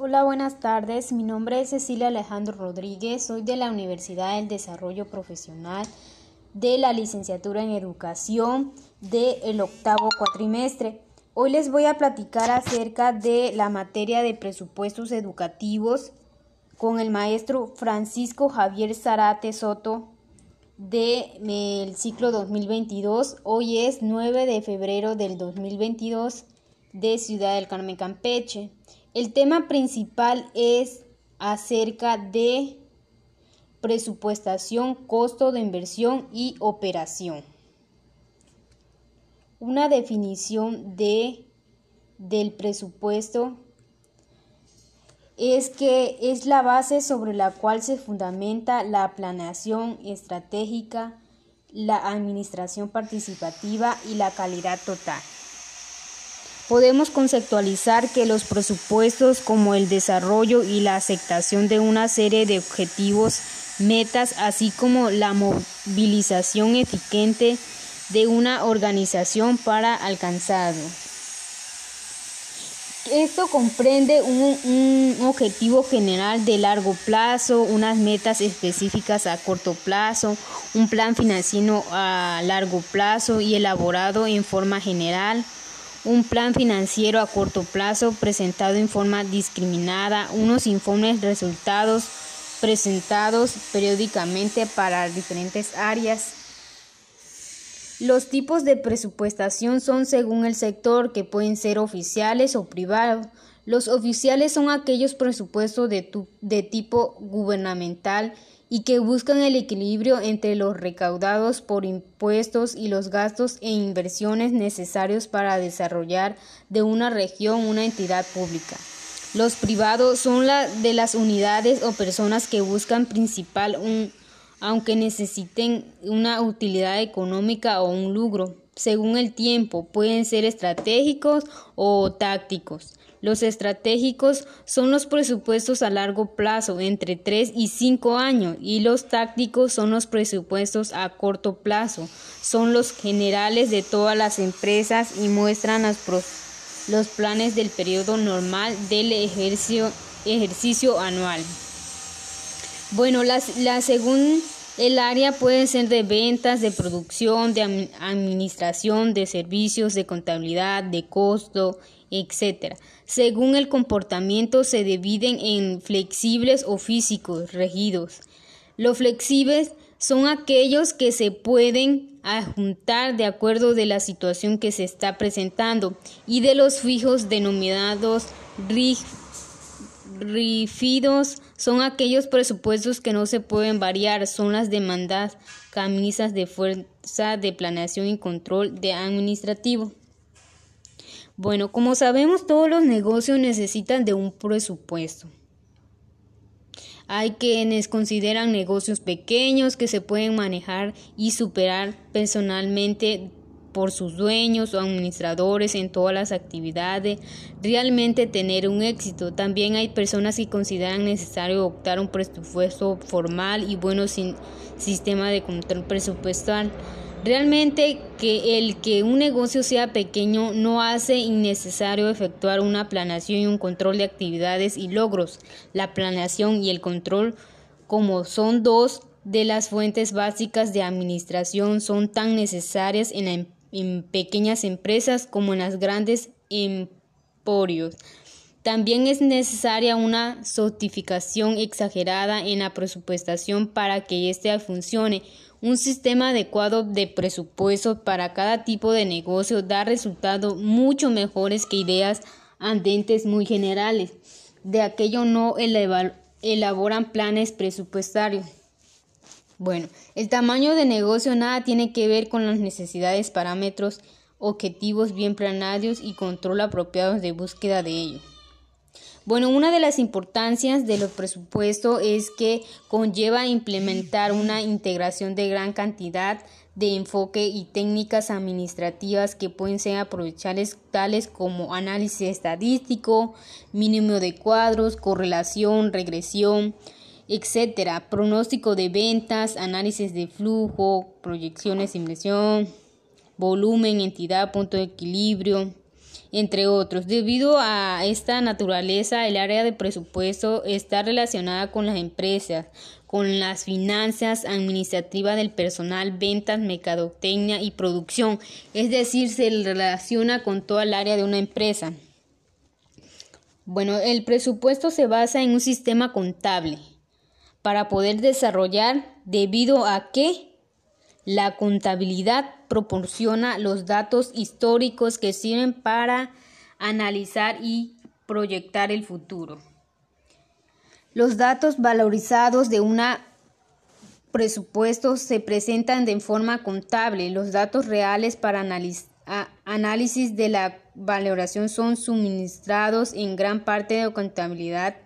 Hola, buenas tardes. Mi nombre es Cecilia Alejandro Rodríguez. Soy de la Universidad del Desarrollo Profesional de la licenciatura en Educación del octavo cuatrimestre. Hoy les voy a platicar acerca de la materia de presupuestos educativos con el maestro Francisco Javier Zarate Soto del ciclo 2022. Hoy es 9 de febrero del 2022 de Ciudad del Carmen Campeche. El tema principal es acerca de presupuestación, costo de inversión y operación. Una definición de, del presupuesto es que es la base sobre la cual se fundamenta la planeación estratégica, la administración participativa y la calidad total. Podemos conceptualizar que los presupuestos como el desarrollo y la aceptación de una serie de objetivos, metas, así como la movilización eficiente de una organización para alcanzarlo. Esto comprende un, un, objetivo general de largo plazo, unas metas específicas a corto plazo, un plan financiero a largo plazo y elaborado en forma general, un plan financiero a corto plazo presentado en forma discriminada, unos informes resultados presentados periódicamente para diferentes áreas. Los tipos de presupuestación son según el sector, que pueden ser oficiales o privados. Los oficiales son aquellos presupuestos de, de tipo gubernamental y que buscan el equilibrio entre los recaudados por impuestos y los gastos e inversiones necesarios para desarrollar de una región una entidad pública. Los privados son la de las unidades o personas que buscan principal un aunque necesiten una utilidad económica o un lucro. Según el tiempo, pueden ser estratégicos o tácticos. Los estratégicos son los presupuestos a largo plazo, entre 3 y 5 años, y los tácticos son los presupuestos a corto plazo. Son los generales de todas las empresas y muestran los, planes del periodo normal del ejercicio, ejercicio anual. Bueno, la, la según el área puede ser de ventas, de producción, de administración, de servicios, de contabilidad, de costo, etc. Según el comportamiento se dividen en flexibles o físicos, regidos. Los flexibles son aquellos que se pueden adjuntar de acuerdo de la situación que se está presentando y de los fijos denominados rígidos son aquellos presupuestos que no se pueden variar, son las demandas camisas de fuerza de planeación y control de administrativo. Bueno, como sabemos, todos los negocios necesitan de un presupuesto. Hay quienes consideran negocios pequeños que se pueden manejar y superar personalmente por sus dueños o administradores en todas las actividades, realmente tener un éxito. También hay personas que consideran necesario optar un presupuesto formal y bueno sin sistema de control presupuestal. Realmente que el que un negocio sea pequeño no hace innecesario efectuar una planeación y un control de actividades y logros. La planeación y el control, como son dos de las fuentes básicas de administración, son tan necesarias en, en pequeñas empresas como en las grandes emporios. También es necesaria una certificación exagerada en la presupuestación para que éste funcione. Un sistema adecuado de presupuesto para cada tipo de negocio da resultados mucho mejores que ideas andentes muy generales. De aquello no elaboran planes presupuestarios. Bueno, el tamaño de negocio nada tiene que ver con las necesidades, parámetros, objetivos bien planeados y control apropiados de búsqueda de ellos. Bueno, una de las importancias de los presupuestos es que conlleva implementar una integración de gran cantidad de enfoque y técnicas administrativas que pueden ser aprovechables tales como análisis estadístico, mínimo de cuadros, correlación, regresión, etcétera, pronóstico de ventas, análisis de flujo, proyecciones inversión, volumen, entidad, punto de equilibrio, entre otros. Debido a esta naturaleza, el área de presupuesto está relacionada con las empresas, con las finanzas administrativas del personal, ventas, mercadotecnia y producción, es decir, se relaciona con toda el área de una empresa. Bueno, el presupuesto se basa en un sistema contable para poder desarrollar debido a que la contabilidad proporciona los datos históricos que sirven para analizar y proyectar el futuro. Los datos valorizados de un presupuesto se presentan de forma contable. Los datos reales para análisis de la valoración son suministrados en gran parte de contabilidad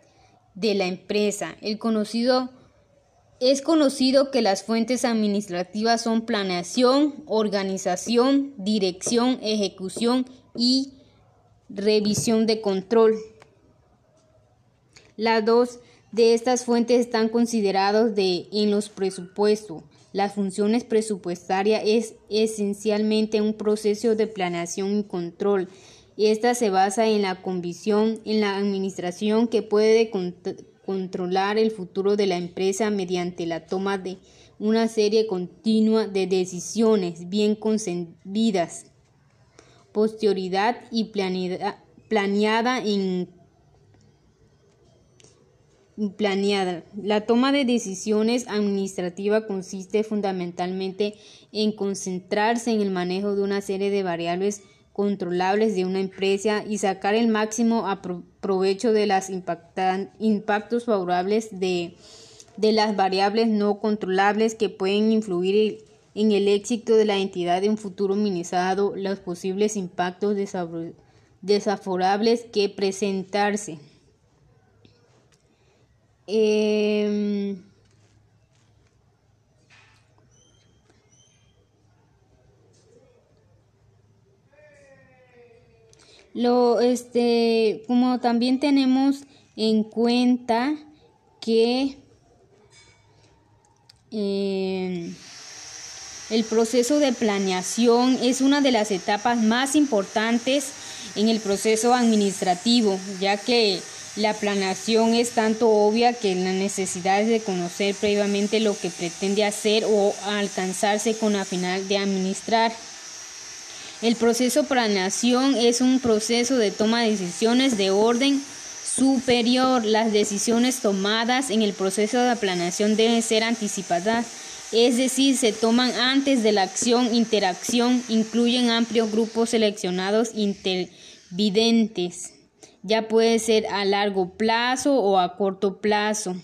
de la empresa. El conocido es conocido que las fuentes administrativas son planeación, organización, dirección, ejecución y revisión de control. Las dos de estas fuentes están consideradas de, en los presupuestos. Las funciones presupuestarias es esencialmente un proceso de planeación y control. Esta se basa en la convicción en la administración que puede controlar el futuro de la empresa mediante la toma de una serie continua de decisiones bien concebidas, posterioridad y planeada en planeada. La toma de decisiones administrativa consiste fundamentalmente en concentrarse en el manejo de una serie de variables controlables de una empresa y sacar el máximo provecho de los impactos favorables de, las variables no controlables que pueden influir en el éxito de la entidad de un futuro minimizado los posibles impactos desfavorables que presentarse. Eh, Lo, este, como también tenemos en cuenta que eh, el proceso de planeación es una de las etapas más importantes en el proceso administrativo, ya que la planeación es tanto obvia que la necesidad es de conocer previamente lo que pretende hacer o alcanzarse con la final de administrar. El proceso de planeación es un proceso de toma de decisiones de orden superior. Las decisiones tomadas en el proceso de planeación deben ser anticipadas, es decir, se toman antes de la acción, interacción, incluyen amplios grupos seleccionados intervidentes. Ya puede ser a largo plazo o a corto plazo.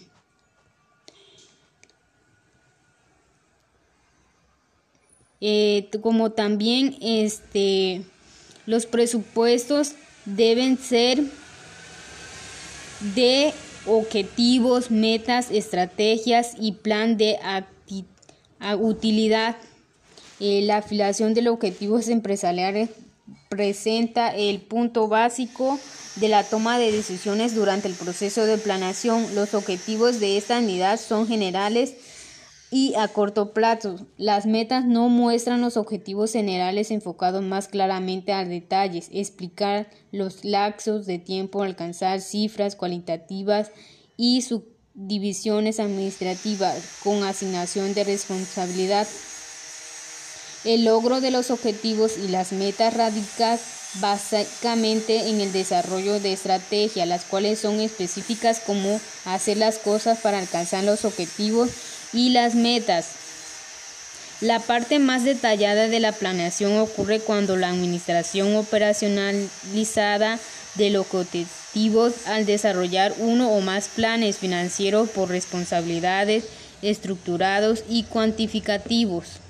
Eh, como también este, los presupuestos deben ser de objetivos, metas, estrategias y plan de utilidad. Eh, la afiliación de los objetivos empresariales presenta el punto básico de la toma de decisiones durante el proceso de planeación. Los objetivos de esta unidad son generales y a corto plazo. Las metas no muestran los objetivos generales enfocados más claramente a detalles, explicar los laxos de tiempo, alcanzar cifras cualitativas y subdivisiones administrativas con asignación de responsabilidad. El logro de los objetivos y las metas radican básicamente en el desarrollo de estrategias, las cuales son específicas como hacer las cosas para alcanzar los objetivos y las metas. La parte más detallada de la planeación ocurre cuando la administración operacionalizada de los objetivos al desarrollar uno o más planes financieros por responsabilidades estructurados y cuantificativos.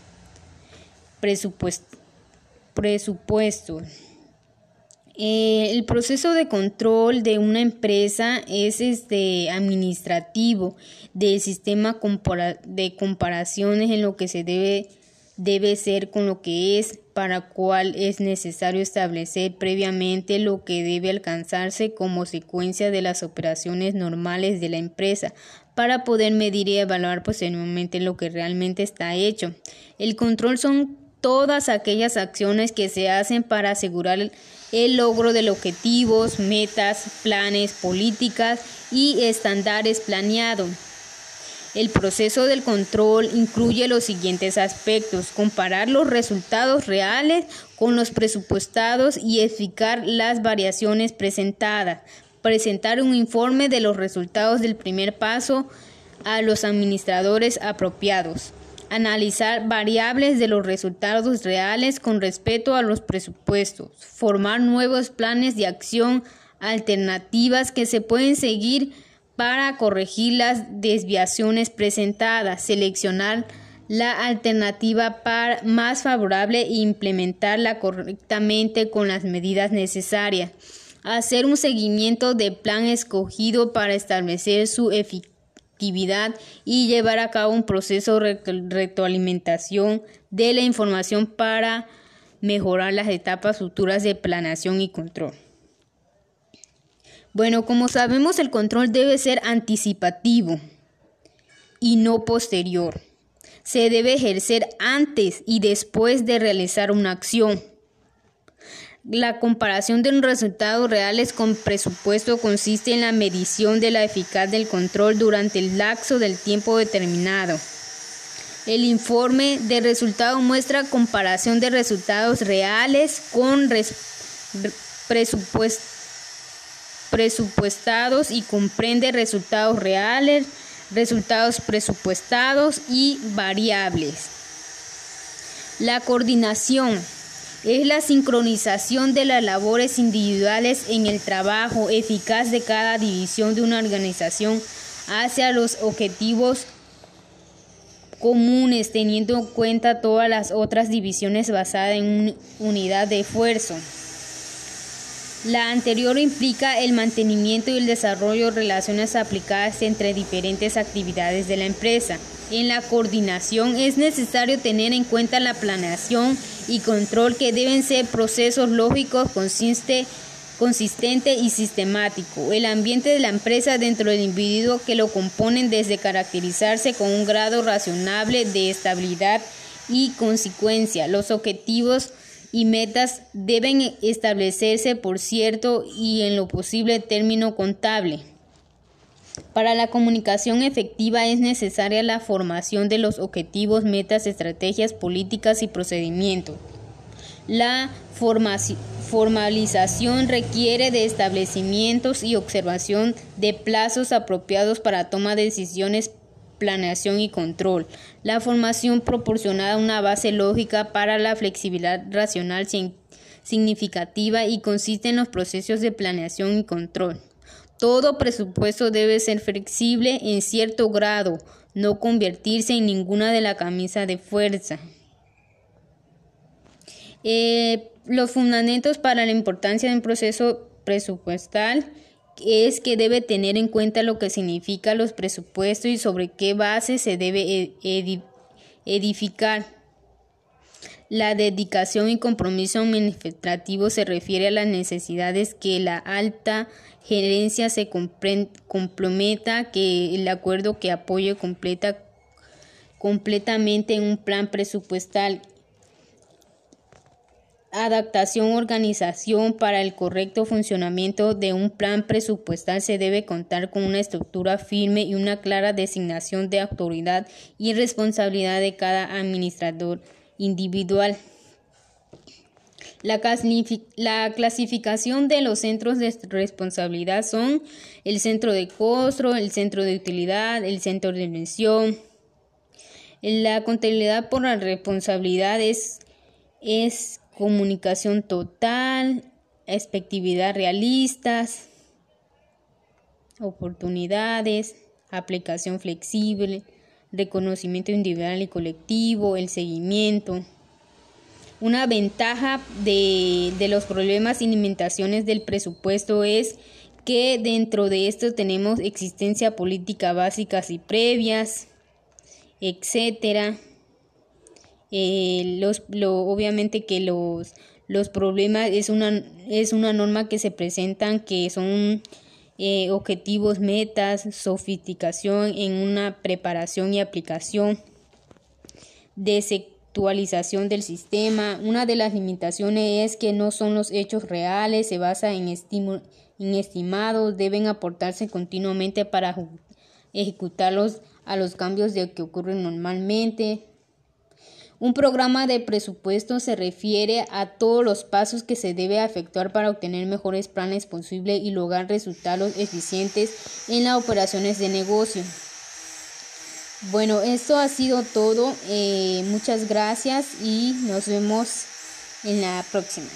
Presupuesto. Presupuesto. Eh, el proceso de control de una empresa es este administrativo del sistema de comparaciones en lo que se debe debe ser con lo que es, para cual es necesario establecer previamente lo que debe alcanzarse como secuencia de las operaciones normales de la empresa, para poder medir y evaluar posteriormente lo que realmente está hecho. El control son todas aquellas acciones que se hacen para asegurar el logro de objetivos, metas, planes, políticas y estándares planeados. El proceso del control incluye los siguientes aspectos, comparar los resultados reales con los presupuestados y explicar las variaciones presentadas, presentar un informe de los resultados del primer paso a los administradores apropiados, analizar variables de los resultados reales con respecto a los presupuestos, formar nuevos planes de acción alternativas que se pueden seguir para corregir las desviaciones presentadas, seleccionar la alternativa más favorable e implementarla correctamente con las medidas necesarias. Hacer un seguimiento del plan escogido para establecer su efectividad y llevar a cabo un proceso de retroalimentación de la información para mejorar las etapas futuras de planeación y control. Bueno, como sabemos, el control debe ser anticipativo y no posterior. Se debe ejercer antes y después de realizar una acción. La comparación de resultados reales con presupuesto consiste en la medición de la eficacia del control durante el lapso del tiempo determinado. El informe de resultados muestra comparación de resultados reales con presupuestados y comprende resultados reales, resultados presupuestados y variables. La coordinación es la sincronización de las labores individuales en el trabajo eficaz de cada división de una organización hacia los objetivos comunes, teniendo en cuenta todas las otras divisiones basadas en unidad de esfuerzo. La anterior implica el mantenimiento y el desarrollo de relaciones aplicadas entre diferentes actividades de la empresa. En la coordinación es necesario tener en cuenta la planeación y control que deben ser procesos lógicos, consiste, consistente y sistemático. El ambiente de la empresa dentro del individuo que lo componen desde caracterizarse con un grado razonable de estabilidad y consecuencia. Los objetivos y metas deben establecerse por cierto y en lo posible término contable. Para la comunicación efectiva es necesaria la formación de los objetivos, metas, estrategias, políticas y procedimientos. La formalización requiere de establecimientos y observación de plazos apropiados para toma de decisiones planeación y control. La formación proporciona una base lógica para la flexibilidad racional significativa y consiste en los procesos de planeación y control. Todo presupuesto debe ser flexible en cierto grado, no convertirse en ninguna de la camisa de fuerza. Eh, los fundamentos para la importancia de un proceso presupuestal es que debe tener en cuenta lo que significa los presupuestos y sobre qué base se debe e-, edificar. La dedicación y compromiso administrativo se refiere a las necesidades que la alta gerencia se comprometa, que el acuerdo que apoye completa completamente en un plan presupuestal adaptación organización para el correcto funcionamiento de un plan presupuestal se debe contar con una estructura firme y una clara designación de autoridad y responsabilidad de cada administrador individual. La, la, clasificación de los centros de responsabilidad son el centro de costo, el centro de utilidad, el centro de mención. La contabilidad por la responsabilidad es, es comunicación total, expectividad realistas, oportunidades, aplicación flexible, reconocimiento individual y colectivo, el seguimiento. Una ventaja de, de los problemas y limitaciones del presupuesto es que dentro de esto tenemos existencia política básicas y previas, etcétera. Eh, los, lo, obviamente que los, los problemas es una, es una norma que se presentan que son eh, objetivos, metas, sofisticación en una preparación y aplicación de actualización del sistema. Una de las limitaciones es que no son los hechos reales, se basa en, en estimados, deben aportarse continuamente para ejecutarlos a los cambios de que ocurren normalmente. Un programa de presupuesto se refiere a todos los pasos que se debe efectuar para obtener mejores planes posibles y lograr resultados eficientes en las operaciones de negocio. Bueno, esto ha sido todo. Eh, muchas gracias y nos vemos en la próxima.